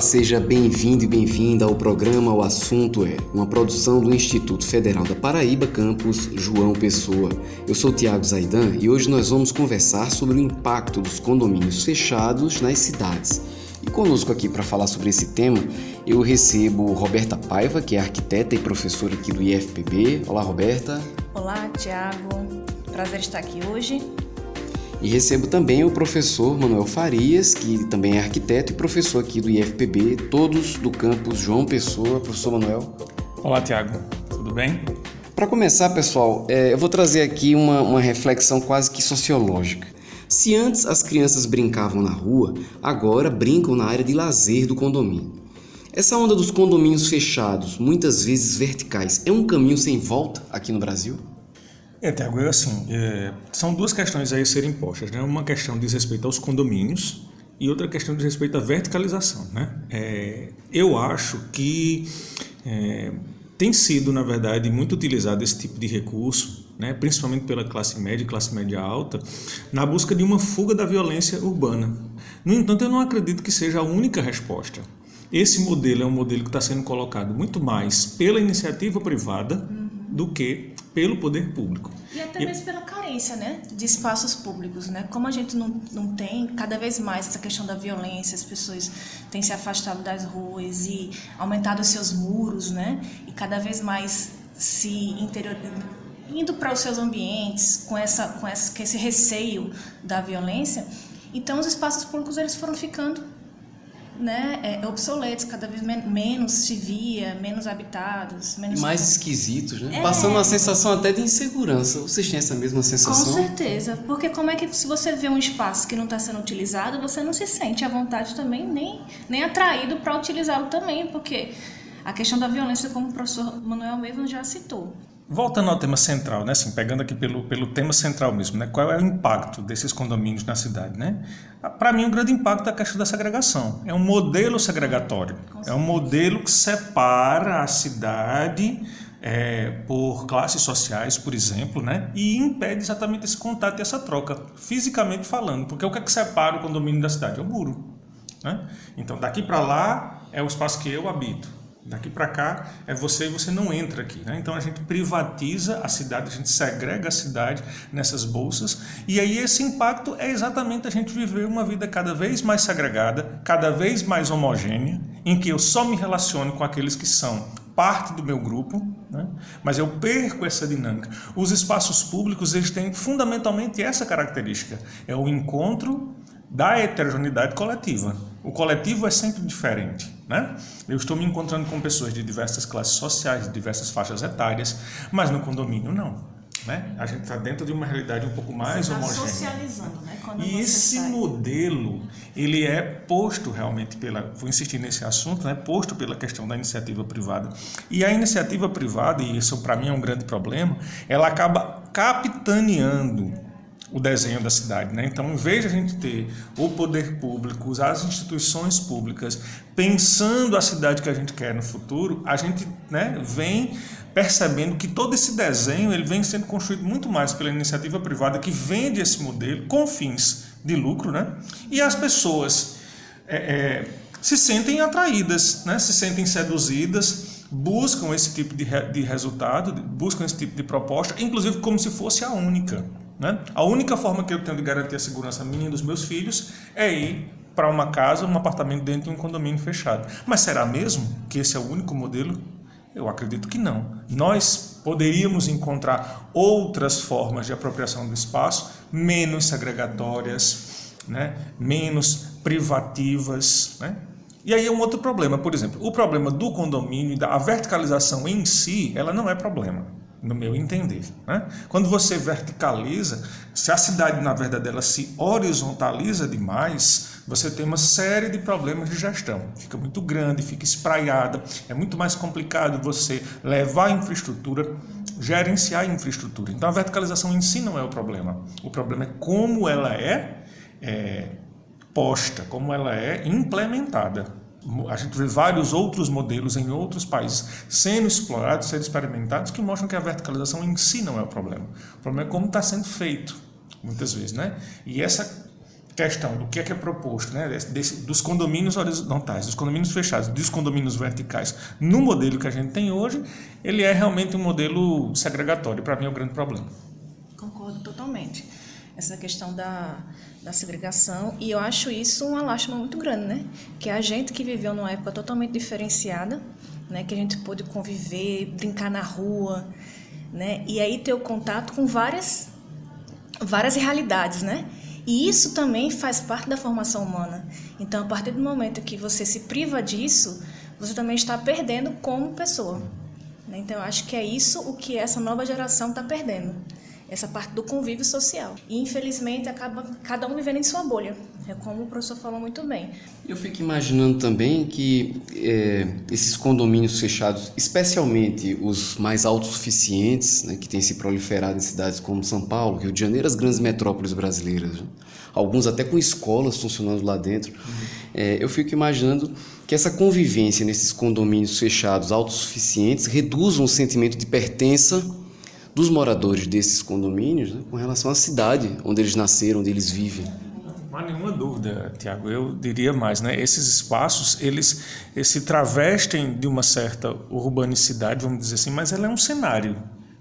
Olá, seja bem-vindo e bem-vinda ao programa O Assunto é, uma produção do Instituto Federal da Paraíba, campus João Pessoa. Eu sou Tiago Zaidan e hoje nós vamos conversar sobre o impacto dos condomínios fechados nas cidades. E conosco aqui para falar sobre esse tema, eu recebo Roberta Paiva, que é arquiteta e professora aqui do IFPB. Olá, Roberta. Olá, Tiago. Prazer estar aqui hoje. E recebo também o professor Manuel Farias, que também é arquiteto e professor aqui do IFPB, todos do campus João Pessoa. Professor Manuel. Olá, Tiago. Tudo bem? Para começar, pessoal, é, eu vou trazer aqui uma, uma reflexão quase que sociológica. Se antes as crianças brincavam na rua, agora brincam na área de lazer do condomínio. Essa onda dos condomínios fechados, muitas vezes verticais, é um caminho sem volta aqui no Brasil? É, Tiago, assim, é, são duas questões aí a serem postas. Né? Uma questão diz respeito aos condomínios e outra questão diz respeito à verticalização. Né? É, eu acho que é, tem sido, na verdade, muito utilizado esse tipo de recurso, né? principalmente pela classe média e classe média alta, na busca de uma fuga da violência urbana. No entanto, eu não acredito que seja a única resposta. Esse modelo é um modelo que está sendo colocado muito mais pela iniciativa privada do que pelo poder público. E até mesmo pela carência né, de espaços públicos. Né? Como a gente não, não tem cada vez mais essa questão da violência, as pessoas têm se afastado das ruas e aumentado os seus muros, né? e cada vez mais se interior indo para os seus ambientes com essa com essa, com esse receio da violência então os espaços públicos eles foram ficando né, é, obsoletos, cada vez men menos se via, menos habitados. Menos mais esquisitos, né? É... Passando uma sensação até de insegurança. Vocês têm essa mesma sensação? Com certeza, porque como é que se você vê um espaço que não está sendo utilizado, você não se sente à vontade também, nem, nem atraído para utilizá-lo também, porque a questão da violência, como o professor Manuel mesmo já citou, Voltando ao tema central, né, assim, pegando aqui pelo, pelo tema central mesmo, né, qual é o impacto desses condomínios na cidade? Né? Para mim, o grande impacto é a questão da segregação. É um modelo segregatório, é um modelo que separa a cidade é, por classes sociais, por exemplo, né, e impede exatamente esse contato e essa troca, fisicamente falando. Porque o que é que separa o condomínio da cidade? É o muro. Né? Então, daqui para lá é o espaço que eu habito Daqui para cá é você e você não entra aqui. Né? Então a gente privatiza a cidade, a gente segrega a cidade nessas bolsas. E aí esse impacto é exatamente a gente viver uma vida cada vez mais segregada, cada vez mais homogênea, em que eu só me relaciono com aqueles que são parte do meu grupo, né? mas eu perco essa dinâmica. Os espaços públicos eles têm fundamentalmente essa característica: é o encontro da heterogeneidade coletiva. O coletivo é sempre diferente. Né? Eu estou me encontrando com pessoas de diversas classes sociais, de diversas faixas etárias, mas no condomínio não. Né? A gente está dentro de uma realidade um pouco mais você tá homogênea. socializando, né? Quando e esse sai. modelo ele é posto realmente pela, vou insistir nesse assunto, né? Posto pela questão da iniciativa privada. E a iniciativa privada, e isso para mim é um grande problema, ela acaba capitaneando o desenho da cidade. Né? Então, em vez de a gente ter o poder público, as instituições públicas pensando a cidade que a gente quer no futuro, a gente né, vem percebendo que todo esse desenho ele vem sendo construído muito mais pela iniciativa privada que vende esse modelo com fins de lucro, né? e as pessoas é, é, se sentem atraídas, né? se sentem seduzidas, buscam esse tipo de, de resultado, buscam esse tipo de proposta, inclusive como se fosse a única. Né? A única forma que eu tenho de garantir a segurança minha e dos meus filhos é ir para uma casa, um apartamento dentro de um condomínio fechado. Mas será mesmo que esse é o único modelo? Eu acredito que não. Nós poderíamos encontrar outras formas de apropriação do espaço, menos segregatórias, né? menos privativas. Né? E aí é um outro problema, por exemplo, o problema do condomínio, da verticalização em si, ela não é problema no meu entender. Né? Quando você verticaliza, se a cidade, na verdade, ela se horizontaliza demais, você tem uma série de problemas de gestão. Fica muito grande, fica espraiada, é muito mais complicado você levar a infraestrutura, gerenciar a infraestrutura. Então, a verticalização em si não é o problema. O problema é como ela é, é posta, como ela é implementada a gente vê vários outros modelos em outros países sendo explorados, sendo experimentados, que mostram que a verticalização em si não é o problema. O problema é como está sendo feito, muitas vezes. Né? E essa questão do que é que é proposto, né, desse, dos condomínios horizontais, dos condomínios fechados, dos condomínios verticais, no modelo que a gente tem hoje, ele é realmente um modelo segregatório. Para mim é o grande problema. Essa questão da, da segregação, e eu acho isso uma lástima muito grande, né? Que a gente que viveu numa época totalmente diferenciada, né, que a gente pôde conviver, brincar na rua, né? E aí ter o contato com várias várias realidades, né? E isso também faz parte da formação humana. Então, a partir do momento que você se priva disso, você também está perdendo como pessoa. Né? Então, eu acho que é isso o que essa nova geração está perdendo essa parte do convívio social. E infelizmente acaba cada um vivendo em sua bolha, é como o professor falou muito bem. Eu fico imaginando também que é, esses condomínios fechados, especialmente os mais autossuficientes, né, que têm se proliferado em cidades como São Paulo, Rio de Janeiro, as grandes metrópoles brasileiras, né? alguns até com escolas funcionando lá dentro, uhum. é, eu fico imaginando que essa convivência nesses condomínios fechados autossuficientes reduz um sentimento de pertença dos moradores desses condomínios né, com relação à cidade onde eles nasceram, onde eles vivem. Não há nenhuma dúvida, Tiago. Eu diria mais, né? Esses espaços, eles, eles se travestem de uma certa urbanicidade, vamos dizer assim, mas ela é um cenário.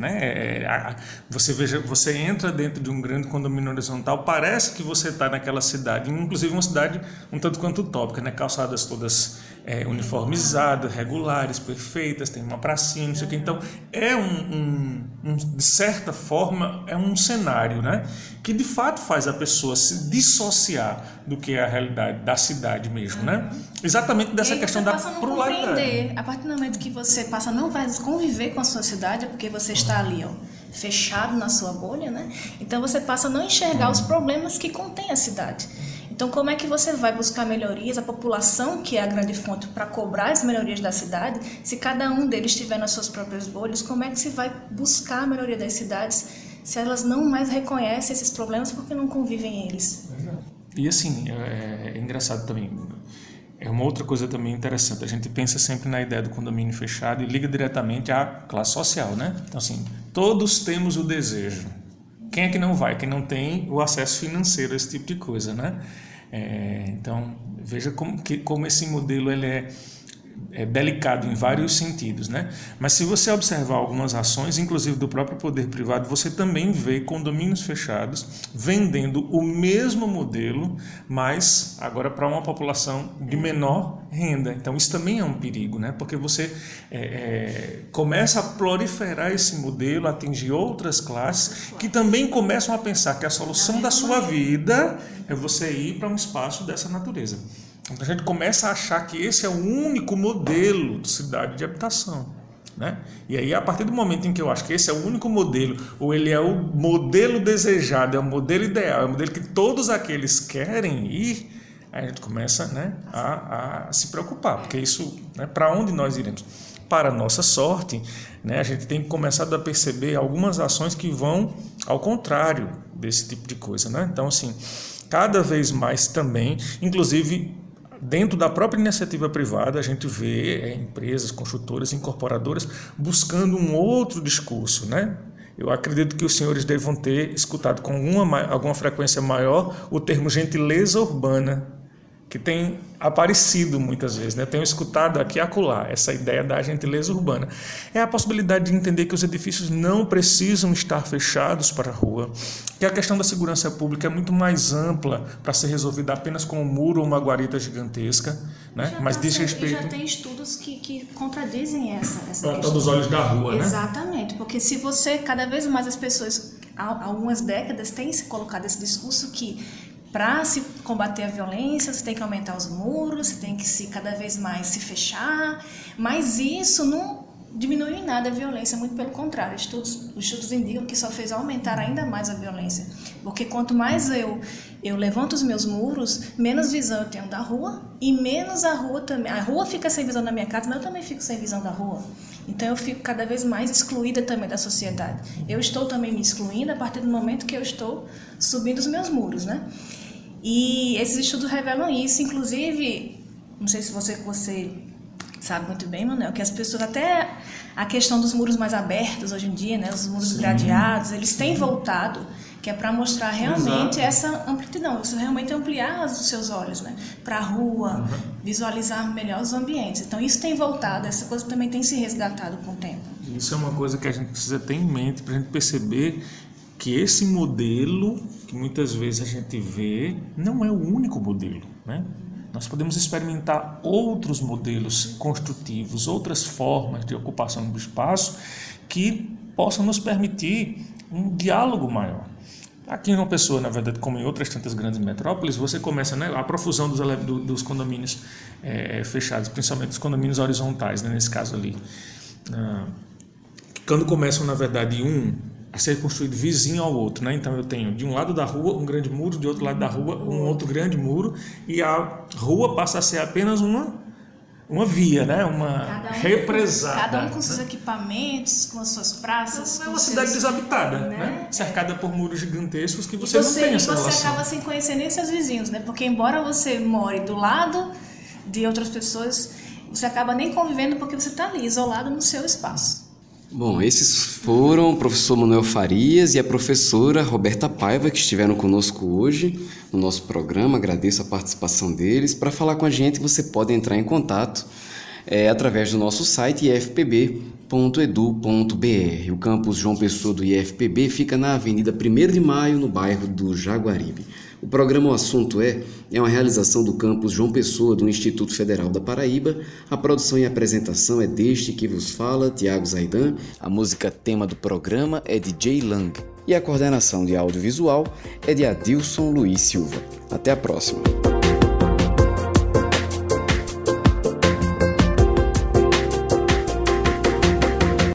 Né? É, você veja, você entra dentro de um grande condomínio horizontal, parece que você está naquela cidade, inclusive uma cidade um tanto quanto utópica, né? calçadas todas é, uniformizadas, regulares, perfeitas, tem uma pracinha, não sei o que. Então, é um, um, um, de certa forma, é um cenário né? que de fato faz a pessoa se dissociar do que é a realidade da cidade mesmo. Né? Exatamente dessa questão da pluralidade. A partir do momento que você passa a não vai conviver com a sua cidade, é porque você está ali, ó, fechado na sua bolha, né? Então você passa a não enxergar os problemas que contém a cidade. Então, como é que você vai buscar melhorias, a população, que é a grande fonte para cobrar as melhorias da cidade, se cada um deles estiver nas suas próprias bolhas, como é que se vai buscar a melhoria das cidades se elas não mais reconhecem esses problemas porque não convivem eles? E assim, é, é engraçado também, é uma outra coisa também interessante. A gente pensa sempre na ideia do condomínio fechado e liga diretamente à classe social, né? Então, assim, todos temos o desejo. Quem é que não vai? Quem não tem o acesso financeiro a esse tipo de coisa, né? É, então, veja como, que, como esse modelo ele é é delicado em vários sentidos, né? Mas se você observar algumas ações, inclusive do próprio poder privado, você também vê condomínios fechados vendendo o mesmo modelo, mas agora para uma população de menor renda. Então isso também é um perigo, né? Porque você é, é, começa a proliferar esse modelo, atingir outras classes que também começam a pensar que a solução da sua vida é você ir para um espaço dessa natureza. A gente começa a achar que esse é o único modelo de cidade de habitação. Né? E aí, a partir do momento em que eu acho que esse é o único modelo, ou ele é o modelo desejado, é o modelo ideal, é o modelo que todos aqueles querem ir, aí a gente começa né, a, a se preocupar, porque isso, né, para onde nós iremos? Para nossa sorte, né, a gente tem começado a perceber algumas ações que vão ao contrário desse tipo de coisa. Né? Então, assim, cada vez mais também, inclusive Dentro da própria iniciativa privada, a gente vê é, empresas, construtoras, incorporadoras buscando um outro discurso, né? Eu acredito que os senhores devam ter escutado com alguma, alguma frequência maior o termo gentileza urbana, que tem aparecido muitas vezes, né? tenho escutado aqui e acolá essa ideia da gentileza urbana. É a possibilidade de entender que os edifícios não precisam estar fechados para a rua, que a questão da segurança pública é muito mais ampla para ser resolvida apenas com um muro ou uma guarita gigantesca, né? mas tá diz respeito... já tem estudos que, que contradizem essa, essa para todos os olhos da rua, né? Exatamente, porque se você, cada vez mais as pessoas, há algumas décadas, têm se colocado esse discurso que para se combater a violência, você tem que aumentar os muros, você tem que se cada vez mais se fechar, mas isso não diminui em nada a violência, muito pelo contrário. Estudos, os estudos indicam que só fez aumentar ainda mais a violência, porque quanto mais eu eu levanto os meus muros, menos visão eu tenho da rua e menos a rua também. A rua fica sem visão da minha casa, mas eu também fico sem visão da rua. Então eu fico cada vez mais excluída também da sociedade. Eu estou também me excluindo a partir do momento que eu estou subindo os meus muros, né? E esses estudos revelam isso, inclusive, não sei se você, você sabe muito bem, Manuel, que as pessoas até a questão dos muros mais abertos hoje em dia, né, os muros Sim. gradeados, eles têm voltado que é para mostrar realmente Exato. essa amplidão, você realmente ampliar os seus olhos, né? Para a rua, uhum. visualizar melhor os ambientes. Então isso tem voltado, essa coisa também tem se resgatado com o tempo. Isso é uma coisa que a gente precisa ter em mente para a gente perceber que esse modelo que muitas vezes a gente vê não é o único modelo, né? Nós podemos experimentar outros modelos construtivos, outras formas de ocupação do espaço que possam nos permitir um diálogo maior. Aqui em uma pessoa, na verdade, como em outras tantas grandes metrópoles, você começa né, a profusão dos, dos condomínios é, fechados, principalmente os condomínios horizontais, né, nesse caso ali. Ah, quando começam, na verdade, um a ser construído vizinho ao outro, né? Então eu tenho de um lado da rua um grande muro, de outro lado da rua um outro grande muro e a rua passa a ser apenas uma uma via, né? Uma um, represada. Cada um com né? seus equipamentos, com as suas praças. Então, é uma cidade seus... desabitada, né? né? Cercada por muros gigantescos que você, você não tem essa e você relação. acaba sem conhecer nem seus vizinhos, né? Porque embora você more do lado de outras pessoas, você acaba nem convivendo porque você está ali isolado no seu espaço. Bom, esses foram o professor Manuel Farias e a professora Roberta Paiva que estiveram conosco hoje no nosso programa. Agradeço a participação deles. Para falar com a gente, você pode entrar em contato é, através do nosso site ifpb.edu.br. O campus João Pessoa do IFPB fica na Avenida 1 de Maio, no bairro do Jaguaribe. O programa O Assunto É é uma realização do campus João Pessoa do Instituto Federal da Paraíba. A produção e apresentação é deste que vos fala, Tiago Zaidan. A música tema do programa é de Jay Lang. E a coordenação de audiovisual é de Adilson Luiz Silva. Até a próxima.